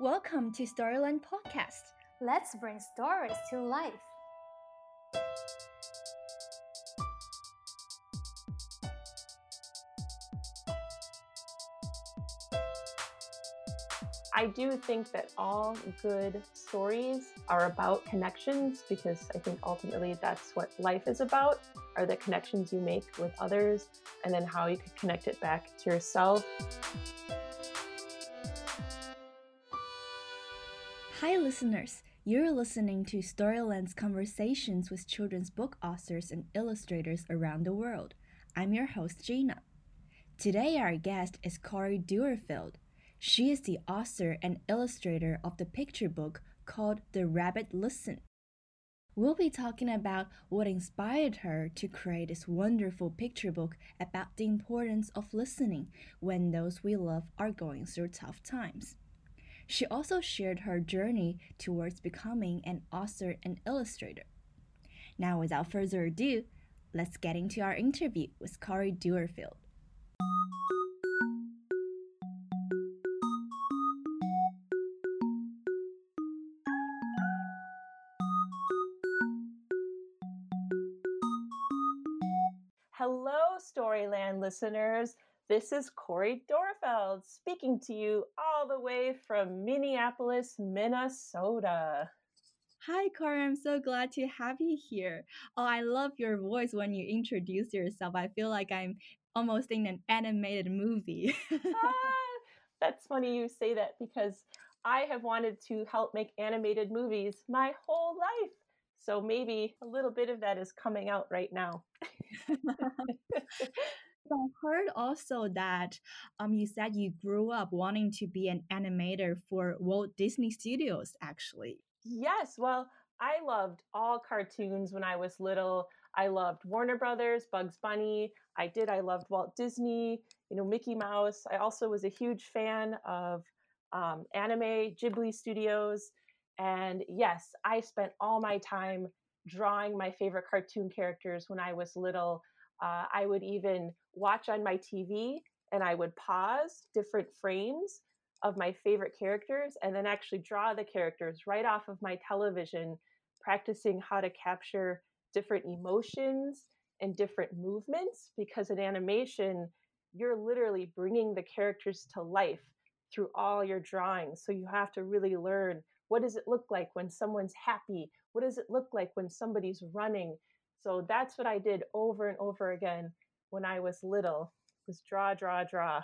Welcome to Storyland Podcast. Let's bring stories to life. I do think that all good stories are about connections because I think ultimately that's what life is about are the connections you make with others and then how you can connect it back to yourself. Hi, listeners. You're listening to Storyland's conversations with children's book authors and illustrators around the world. I'm your host, Gina. Today, our guest is Cori Doerrfeld. She is the author and illustrator of the picture book called The Rabbit Listen. We'll be talking about what inspired her to create this wonderful picture book about the importance of listening when those we love are going through tough times. She also shared her journey towards becoming an author and illustrator. Now, without further ado, let's get into our interview with Cori Doerrfeld. Hello, Storyland listeners. This is Cori Doerrfeld speaking to you all the way from Minneapolis, Minnesota. Hi, Cori. I'm so glad to have you here. Oh, I love your voice when you introduce yourself. I feel like I'm almost in an animated movie. ah, that's funny you say that because I have wanted to help make animated movies my whole life. So maybe a little bit of that is coming out right now. I heard also that um, you said you grew up wanting to be an animator for Walt Disney Studios, actually. Yes, well, I loved all cartoons when I was little. I loved Warner Brothers, Bugs Bunny. I did. I loved Walt Disney, you know, Mickey Mouse. I also was a huge fan of um, anime, Ghibli Studios. And yes, I spent all my time drawing my favorite cartoon characters when I was little. Uh, I would even watch on my TV and I would pause different frames of my favorite characters and then actually draw the characters right off of my television, practicing how to capture different emotions and different movements because in animation, you're literally bringing the characters to life through all your drawings. So you have to really learn what does it look like when someone's happy? What does it look like when somebody's running? So that's what I did over and over again when I was little was draw, draw, draw.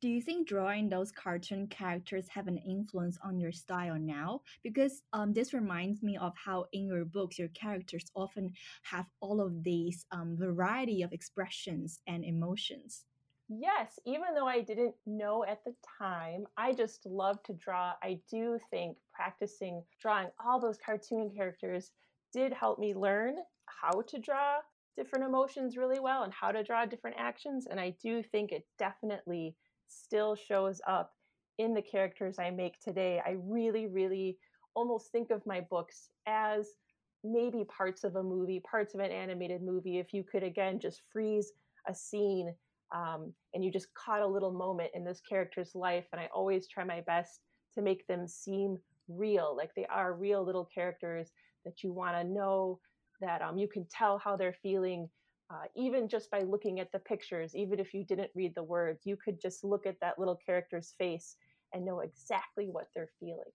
Do you think drawing those cartoon characters have an influence on your style now? Because um, this reminds me of how in your books your characters often have all of these um, variety of expressions and emotions. Yes, even though I didn't know at the time, I just love to draw. I do think practicing drawing all those cartoon characters did help me learn how to draw different emotions really well and how to draw different actions. And I do think it definitely still shows up in the characters I make today. I really, really almost think of my books as maybe parts of a movie, parts of an animated movie. If you could, again, just freeze a scene um, and you just caught a little moment in this character's life. And I always try my best to make them seem real, like they are real little characters that you want to know, that um, you can tell how they're feeling, uh, even just by looking at the pictures, even if you didn't read the words, you could just look at that little character's face and know exactly what they're feeling.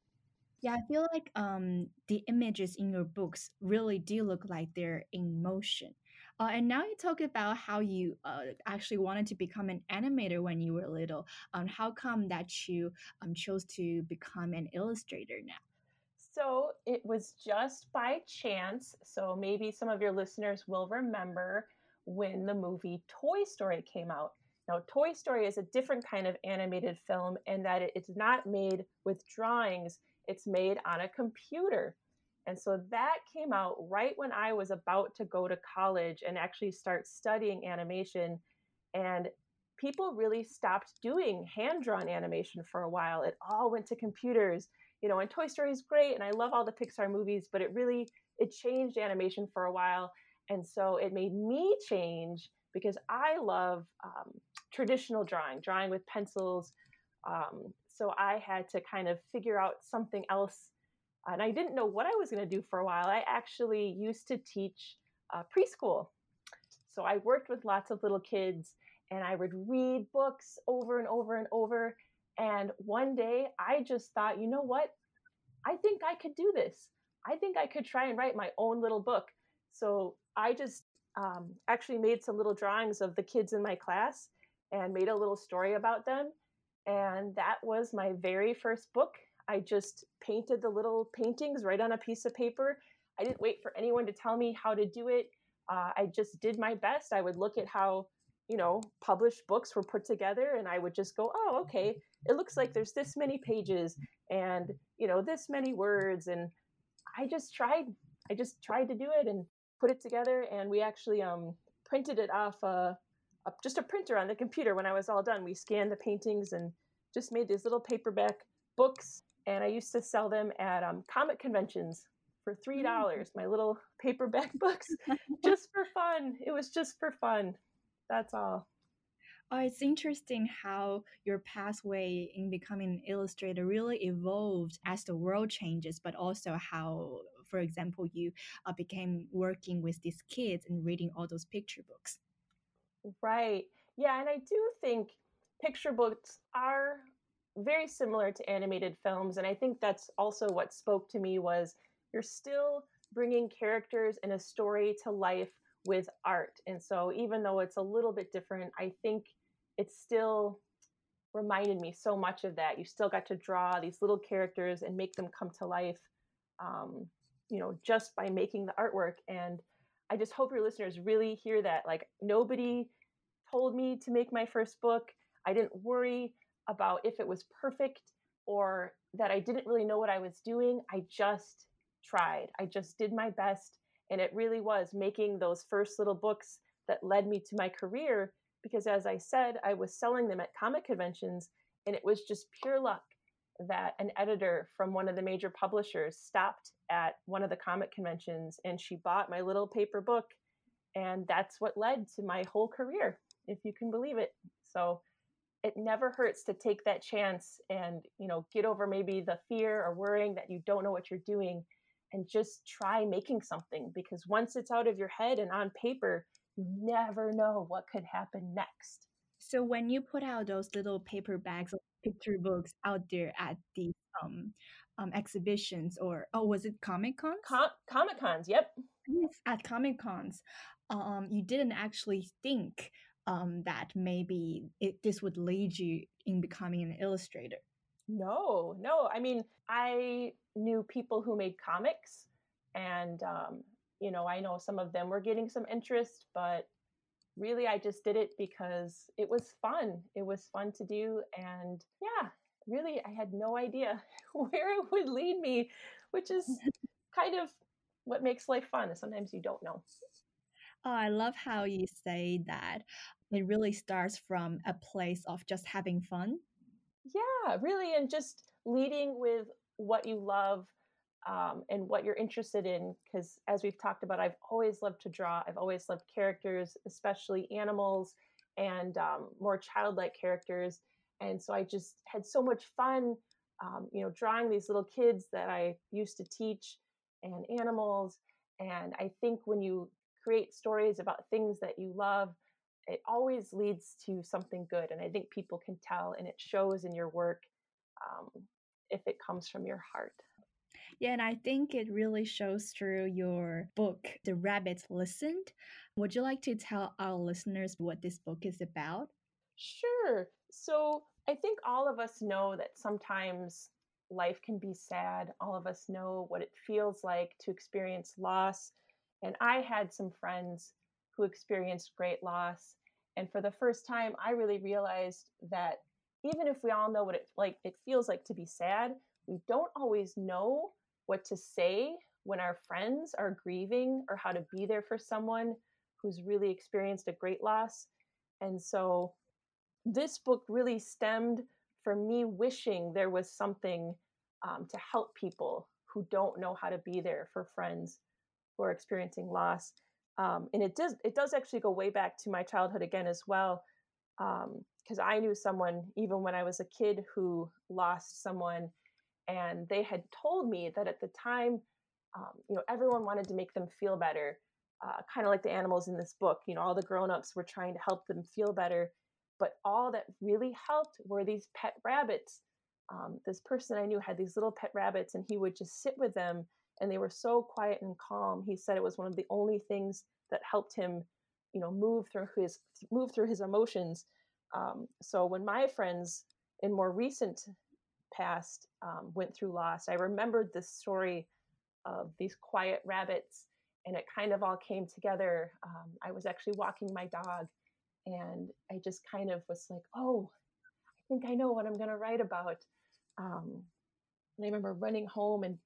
Yeah, I feel like um, the images in your books really do look like they're in motion. Uh, and now you talk about how you uh, actually wanted to become an animator when you were little. Um, how come that you um, chose to become an illustrator now? So it was just by chance. So maybe some of your listeners will remember when the movie Toy Story came out. Now, Toy Story is a different kind of animated film in that it's not made with drawings, it's made on a computer. And so that came out right when I was about to go to college and actually start studying animation. And people really stopped doing hand drawn animation for a while. It all went to computers you know, and Toy Story is great, and I love all the Pixar movies, but it really it changed animation for a while, and so it made me change because I love um, traditional drawing, drawing with pencils. Um, So I had to kind of figure out something else. And I didn't know what I was going to do for a while. I actually used to teach uh, preschool. So I worked with lots of little kids and I would read books over and over and over. And one day I just thought, you know what? I think I could do this. I think I could try and write my own little book. So I just um, actually made some little drawings of the kids in my class and made a little story about them. And that was my very first book. I just painted the little paintings right on a piece of paper. I didn't wait for anyone to tell me how to do it. Uh, I just did my best. I would look at how, you know, published books were put together and I would just go, oh, okay, it looks like there's this many pages and, you know, this many words. And I just tried, I just tried to do it and put it together. And we actually um, printed it off uh, a, just a printer on the computer when I was all done. We scanned the paintings and just made these little paperback books. And I used to sell them at um, comic conventions for three mm. dollars. My little paperback books, just for fun. It was just for fun. That's all. Oh, it's interesting how your pathway in becoming an illustrator really evolved as the world changes, but also how, for example, you uh, became working with these kids and reading all those picture books. Right. Yeah, and I do think picture books are very similar to animated films and I think that's also what spoke to me was you're still bringing characters and a story to life with art. And so even though it's a little bit different, I think it still reminded me so much of that. You still got to draw these little characters and make them come to life, um, you know, just by making the artwork. And I just hope your listeners really hear that. Like, nobody told me to make my first book. I didn't worry about if it was perfect or that I didn't really know what I was doing. I just tried. I just did my best. And it really was making those first little books that led me to my career. Because as I said, I was selling them at comic conventions, and it was just pure luck that an editor from one of the major publishers stopped at one of the comic conventions and she bought my little paper book. And that's what led to my whole career, if you can believe it. So it never hurts to take that chance and you know get over maybe the fear or worrying that you don't know what you're doing and just try making something because once it's out of your head and on paper, you never know what could happen next. So when you put out those little paper bags of picture books out there at the um, um exhibitions or oh was it comic cons? Com- comic cons, yep. Yes, at comic cons, um, you didn't actually think um that maybe it, this would lead you in becoming an illustrator. No, no. I mean, I knew people who made comics, and um, you know, I know some of them were getting some interest, but really, I just did it because it was fun. It was fun to do, and yeah, really, I had no idea where it would lead me, which is kind of what makes life fun. Sometimes you don't know. Oh, I love how you say that. It really starts from a place of just having fun yeah, really, and just leading with what you love um, and what you're interested in. Because as we've talked about, I've always loved to draw. I've always loved characters, especially animals and um, more childlike characters. And so I just had so much fun, um, you know, drawing these little kids that I used to teach and animals. And I think when you create stories about things that you love, it always leads to something good. And I think people can tell, and it shows in your work um, if it comes from your heart. Yeah, and I think it really shows through your book, The Rabbit Listened. Would you like to tell our listeners what this book is about? Sure. So I think all of us know that sometimes life can be sad. All of us know what it feels like to experience loss. And I had some friends who experienced great loss. And for the first time, I really realized that even if we all know what it like it feels like to be sad, we don't always know what to say when our friends are grieving or how to be there for someone who's really experienced a great loss. And so this book really stemmed from me wishing there was something um, to help people who don't know how to be there for friends who are experiencing loss. Um, and it does it does actually go way back to my childhood again as well. because um, I knew someone even when I was a kid who lost someone, and they had told me that at the time, um, you know, everyone wanted to make them feel better, uh, kind of like the animals in this book. You know, all the grown-ups were trying to help them feel better, but all that really helped were these pet rabbits. Um, this person I knew had these little pet rabbits, and he would just sit with them, and they were so quiet and calm. He said it was one of the only things that helped him you know move through his move through his emotions um, so when my friends in more recent past um, went through loss i remembered this story of these quiet rabbits and it kind of all came together um, i was actually walking my dog and i just kind of was like oh i think i know what i'm going to write about um, and i remember running home and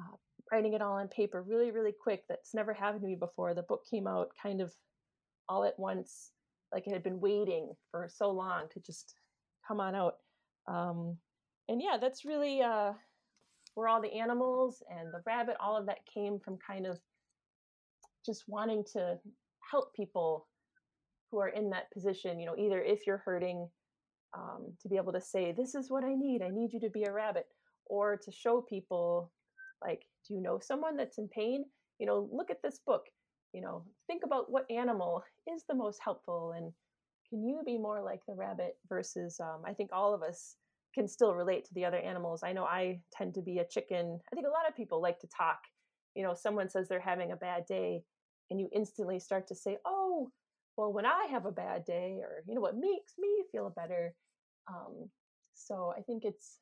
uh, writing it all on paper really really quick that's never happened to me before the book came out kind of all at once, like it had been waiting for so long to just come on out. Um, and yeah, that's really uh, where all the animals and the rabbit, all of that came from kind of just wanting to help people who are in that position. You know, either if you're hurting, um, to be able to say, This is what I need, I need you to be a rabbit, or to show people, like, do you know someone that's in pain? You know, look at this book. You know think about what animal is the most helpful and can you be more like the rabbit versus um, i think all of us can still relate to the other animals. I know i tend to be a chicken. I think a lot of people like to talk. You know someone says they're having a bad day and you instantly start to say oh well when i have a bad day or you know what makes me feel better? Um, so i think it's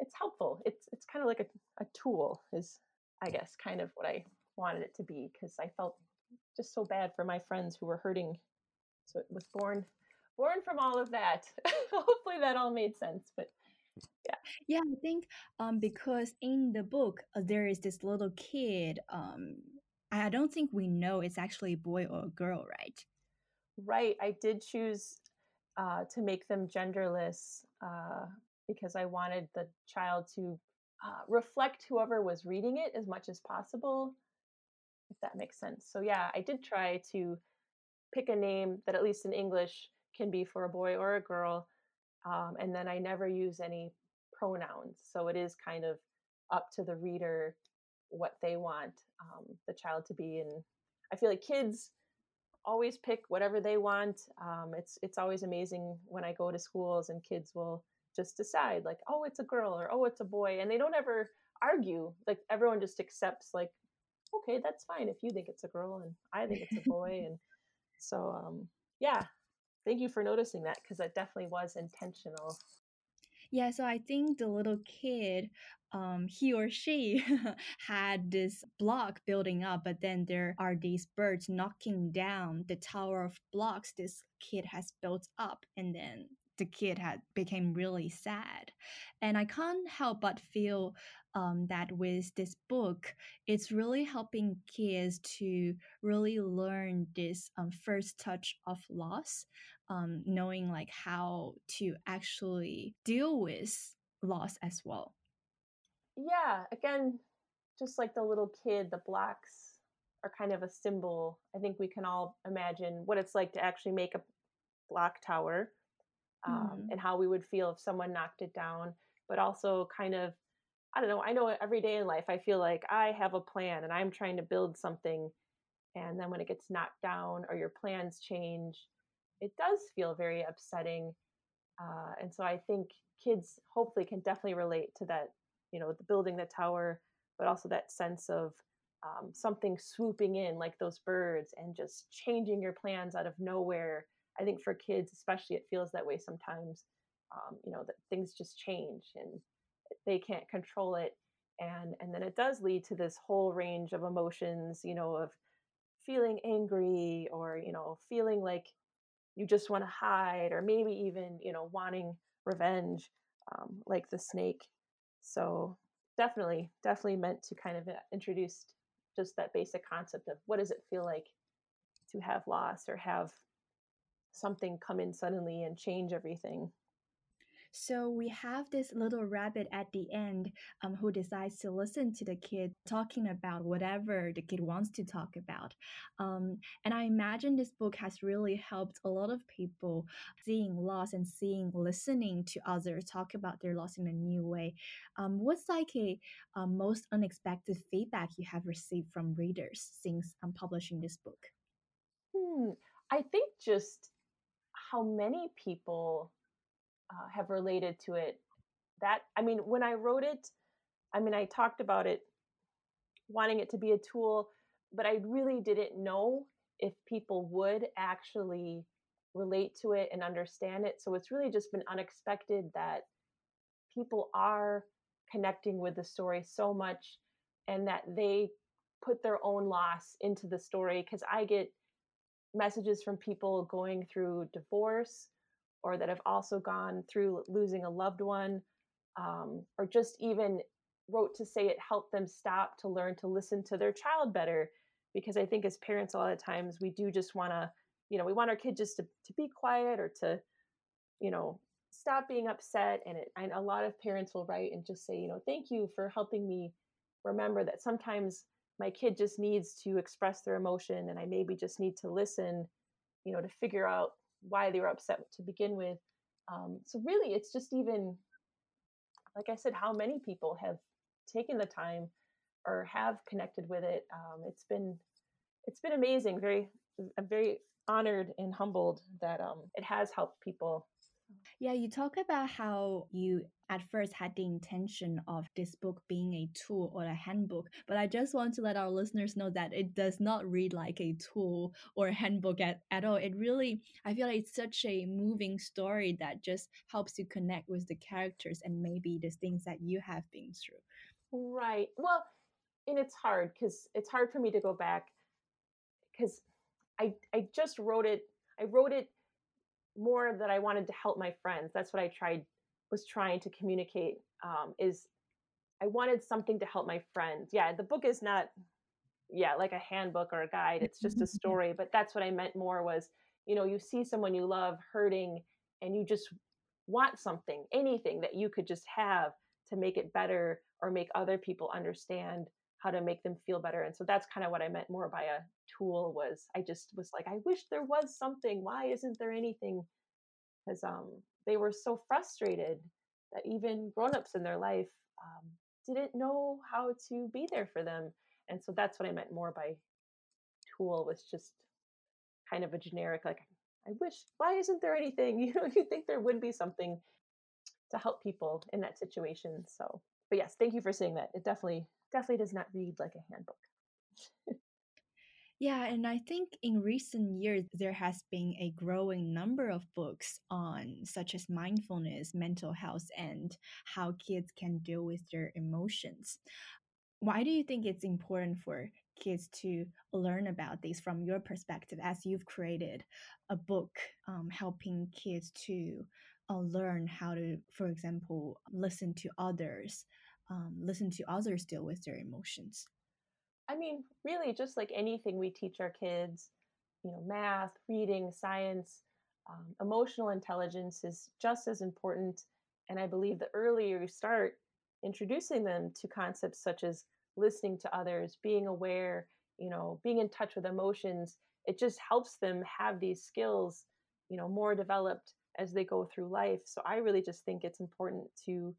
it's helpful it's it's kind of like a, a tool is i guess kind of what i wanted it to be because I felt just so bad for my friends who were hurting. So it was born born from all of that. Hopefully that all made sense, but yeah. Yeah, I think um because in the book uh, there is this little kid um I don't think we know it's actually a boy or a girl, right? Right. I did choose uh, to make them genderless uh, because I wanted the child to uh, reflect whoever was reading it as much as possible if that makes sense. So yeah, I did try to pick a name that at least in English can be for a boy or a girl, um, and then I never use any pronouns. So it is kind of up to the reader what they want um, the child to be, and I feel like kids always pick whatever they want. Um, it's it's always amazing when I go to schools and kids will just decide like, oh, it's a girl or oh, it's a boy, and they don't ever argue. Like everyone just accepts like okay, that's fine if you think it's a girl and I think it's a boy. and so, um, yeah, thank you for noticing that because that definitely was intentional. Yeah, so I think the little kid, um, he or she had this block building up, but then there are these birds knocking down the tower of blocks this kid has built up, and then the kid had became really sad and i can't help but feel um, that with this book it's really helping kids to really learn this um, first touch of loss um, knowing like how to actually deal with loss as well. Yeah again just like the little kid the blocks are kind of a symbol. I think we can all imagine what it's like to actually make a block tower um, mm-hmm. and how we would feel if someone knocked it down, but also kind of, I don't know, I know every day in life, I feel like I have a plan and I'm trying to build something. And then when it gets knocked down or your plans change, it does feel very upsetting. Uh, and so I think kids hopefully can definitely relate to that, you know, the building the tower, but also that sense of um, something swooping in like those birds and just changing your plans out of nowhere I think for kids, especially, it feels that way sometimes. Um, you know that things just change and they can't control it, and and then it does lead to this whole range of emotions. You know, of feeling angry or you know feeling like you just want to hide or maybe even you know wanting revenge um, like the snake so definitely definitely meant to kind of uh, introduce just that basic concept of what does it feel like to have loss or have something come in suddenly and change everything. So we have this little rabbit at the end um, who decides to listen to the kid talking about whatever the kid wants to talk about. Um, and I imagine this book has really helped a lot of people seeing loss and seeing, listening to others talk about their loss in a new way. Um, what's like a, a most unexpected feedback you have received from readers since I'm publishing this book? Hmm. I think just how many people uh, have related to it. That I mean, when I wrote it, I mean, I talked about it, wanting it to be a tool, but I really didn't know if people would actually relate to it and understand it. So it's really just been unexpected that people are connecting with the story so much and that they put their own loss into the story because I get messages from people going through divorce or that have also gone through losing a loved one um, or just even wrote to say it helped them stop to learn to listen to their child better because i think as parents a lot of times we do just want to you know we want our kids just to, to be quiet or to you know stop being upset and, it, and a lot of parents will write and just say you know thank you for helping me remember that sometimes my kid just needs to express their emotion and i maybe just need to listen you know to figure out why they were upset to begin with. Um, so really, it's just even like I said, how many people have taken the time or have connected with it. Um, it's been it's been amazing. Very I'm very honored and humbled that um, it has helped people yeah, you talk about how you at first had the intention of this book being a tool or a handbook, but I just want to let our listeners know that it does not read like a tool or a handbook at, at all. It really, I feel like it's such a moving story that just helps you connect with the characters and maybe the things that you have been through. Right. Well, and it's hard because it's hard for me to go back because I I just wrote it. I wrote it more that I wanted to help my friends. That's what I tried was trying to communicate. Um, is I wanted something to help my friends. Yeah, the book is not, yeah, like a handbook or a guide. It's just a story. But that's what I meant more was, you know, you see someone you love hurting, and you just want something, anything that you could just have to make it better or make other people understand how to make them feel better. And so that's kind of what I meant more by a tool was I just was like, I wish there was something. Why isn't there anything? Because um, they were so frustrated that even grown-ups in their life um, didn't know how to be there for them. And so that's what I meant more by tool was just kind of a generic, like, I wish, why isn't there anything? You know, you think there would be something to help people in that situation. So, but yes, thank you for saying that. It definitely definitely does not read like a handbook. yeah, and I think in recent years there has been a growing number of books on such as mindfulness, mental health, and how kids can deal with their emotions. Why do you think it's important for kids to learn about this from your perspective as you've created a book um, helping kids to uh, learn how to, for example, listen to others um, listen to others deal with their emotions? I mean, really, just like anything we teach our kids, you know, math, reading, science, um, emotional intelligence is just as important. And I believe the earlier you start introducing them to concepts such as listening to others, being aware, you know, being in touch with emotions, it just helps them have these skills, you know, more developed as they go through life. So I really just think it's important to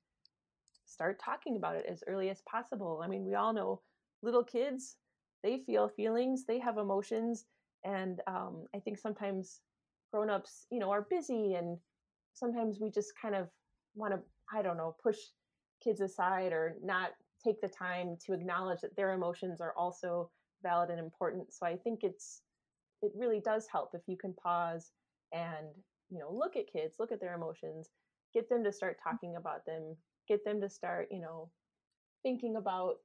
start talking about it as early as possible. I mean, we all know little kids, they feel feelings, they have emotions. And um, I think sometimes grown-ups, you know, are busy and sometimes we just kind of want to, I don't know, push kids aside or not take the time to acknowledge that their emotions are also valid and important. So I think it's, it really does help if you can pause and, you know, look at kids, look at their emotions, get them to start talking about them, get them to start, you know, thinking about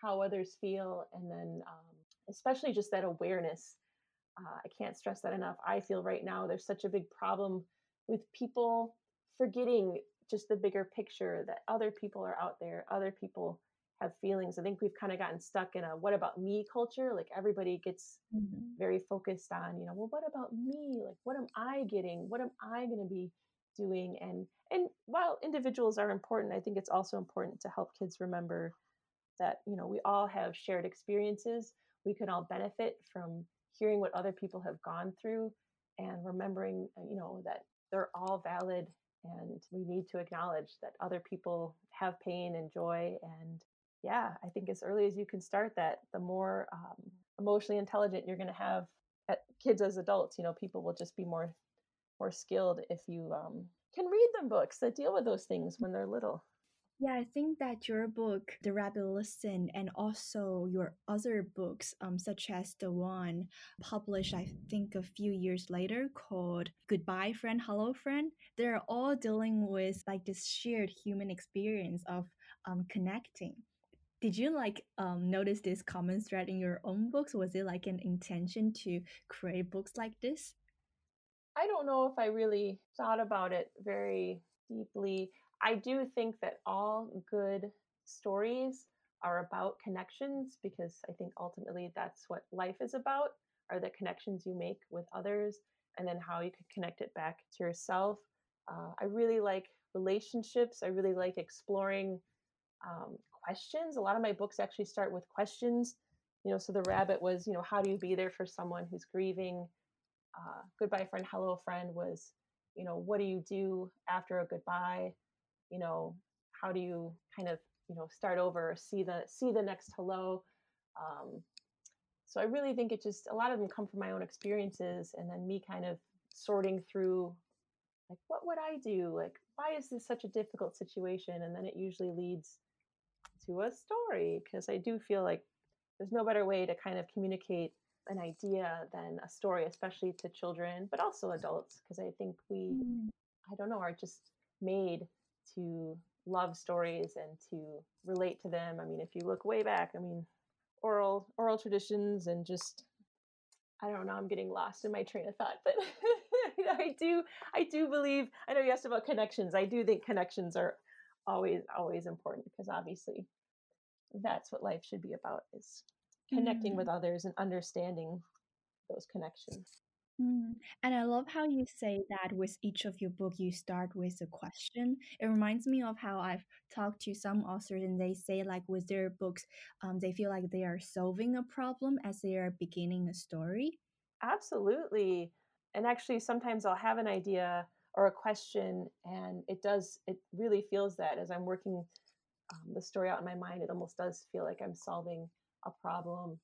how others feel, and then um, especially just that awareness. Uh, I can't stress that enough. I feel right now there's such a big problem with people forgetting just the bigger picture that other people are out there, other people have feelings. I think we've kind of gotten stuck in a what about me culture. Like everybody gets mm-hmm. very focused on, you know, well, what about me? Like, what am I getting? What am I going to be doing and and while individuals are important i think it's also important to help kids remember that you know we all have shared experiences. We can all benefit from hearing what other people have gone through and remembering uh, you know that they're all valid and we need to acknowledge that other people have pain and joy and yeah i think as early as you can start that the more um, emotionally intelligent you're going to have at kids as adults you know people will just be more more skilled if you um, can read them books that deal with those things when they're little yeah, I think that your book, The Rabbit Listen, and also your other books, um, such as the one published, I think, a few years later called Goodbye Friend, Hello Friend, they're all dealing with like this shared human experience of um, connecting. Did you like um, notice this common thread in your own books? Was it like an intention to create books like this? I don't know if I really thought about it very deeply. I do think that all good stories are about connections because I think ultimately that's what life is about are the connections you make with others and then how you can connect it back to yourself. Uh, I really like relationships. I really like exploring um, questions. A lot of my books actually start with questions. You know, so the rabbit was, you know, how do you be there for someone who's grieving? Uh, goodbye friend, hello friend was, you know, what do you do after a goodbye? you know how do you kind of you know start over see the see the next hello? Um, so i really think it just a lot of them come from my own experiences and then me kind of sorting through like what would i do? Like why is this such a difficult situation? And then it usually leads to a story because i do feel like there's no better way to kind of communicate an idea than a story especially to children but also adults because i think we mm. i don't know are just made to love stories and to relate to them. I mean, if you look way back, I mean, oral oral traditions and just I don't know, I'm getting lost in my train of thought, but I do I do believe I know you asked about connections. I do think connections are always always important because obviously that's what life should be about is connecting mm. with others and understanding those connections. Mm. And I love how you say that with each of your book, you start with a question. It reminds me of how I've talked to some authors and they say like with their books, um, they feel like they are solving a problem as they are beginning a story. Absolutely. And actually, sometimes I'll have an idea or a question, and it does, it really feels that as I'm working um, the story out in my mind, it almost does feel like I'm solving a problem.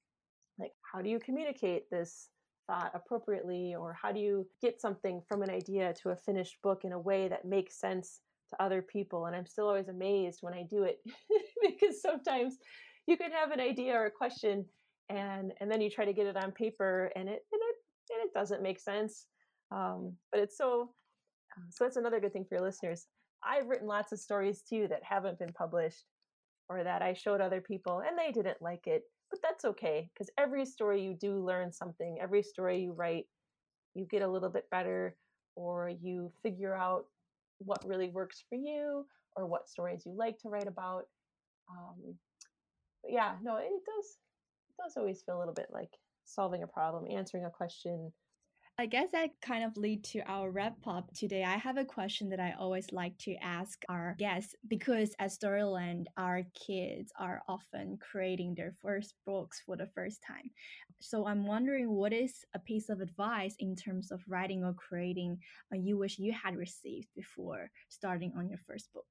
Like, how do you communicate this? thought appropriately or how do you get something from an idea to a finished book in a way that makes sense to other people and i'm still always amazed when i do it because sometimes you can have an idea or a question and and then you try to get it on paper and it and it, and it doesn't make sense um, but it's so uh, so that's another good thing for your listeners i've written lots of stories too that haven't been published or that i showed other people and they didn't like it but that's okay because every story you do learn something. Every story you write, you get a little bit better, or you figure out what really works for you, or what stories you like to write about. Um, but yeah, no, it does. It does always feel a little bit like solving a problem, answering a question, I guess that kind of lead to our wrap up today. I have a question that I always like to ask our guests because at Storyland, our kids are often creating their first books for the first time. So I'm wondering what is a piece of advice in terms of writing or creating you wish you had received before starting on your first book?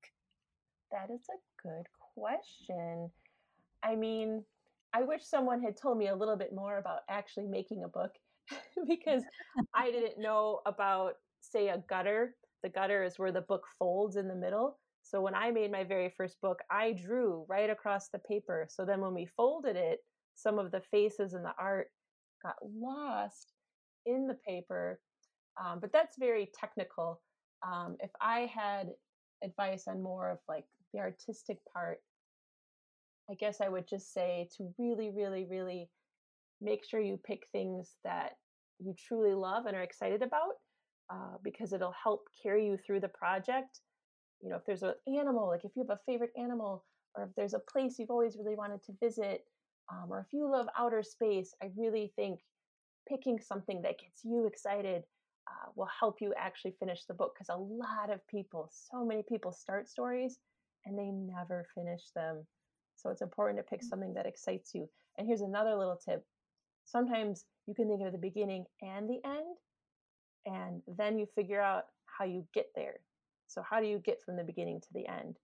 That is a good question. I mean, I wish someone had told me a little bit more about actually making a book because I didn't know about, say, a gutter. The gutter is where the book folds in the middle. So when I made my very first book, I drew right across the paper. So then when we folded it, some of the faces and the art got lost in the paper. Um, but that's very technical. Um, if I had advice on more of like the artistic part, I guess I would just say to really, really, really make sure you pick things that you truly love and are excited about uh, because it'll help carry you through the project. You know, if there's an animal, like if you have a favorite animal, or if there's a place you've always really wanted to visit, um, or if you love outer space, I really think picking something that gets you excited uh, will help you actually finish the book because a lot of people, so many people start stories and they never finish them. So it's important to pick mm. something that excites you. And here's another little tip sometimes you can think of the beginning and the end, and then you figure out how you get there. So, how do you get from the beginning to the end?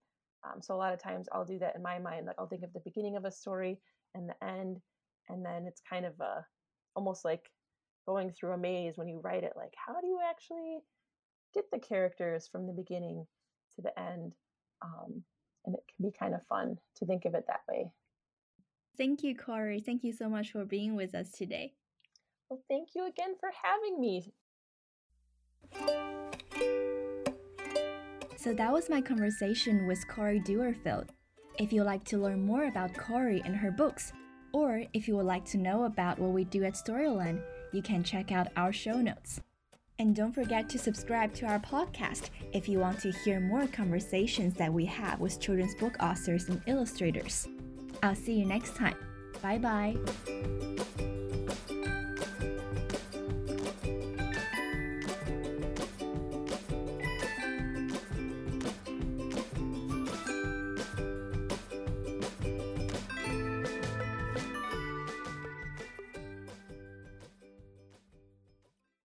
Um, so, a lot of times I'll do that in my mind. Like, I'll think of the beginning of a story and the end, and then it's kind of a almost like going through a maze when you write it. Like, how do you actually get the characters from the beginning to the end? Um, and it can be kind of fun to think of it that way. Thank you, Cori. Thank you so much for being with us today. Well, thank you again for having me. So that was my conversation with Cori Doerrfeld. If you'd like to learn more about Corey and her books, or if you would like to know about what we do at Storyland, you can check out our show notes. And don't forget to subscribe to our podcast if you want to hear more conversations that we have with children's book authors and illustrators. I'll see you next time. Bye bye.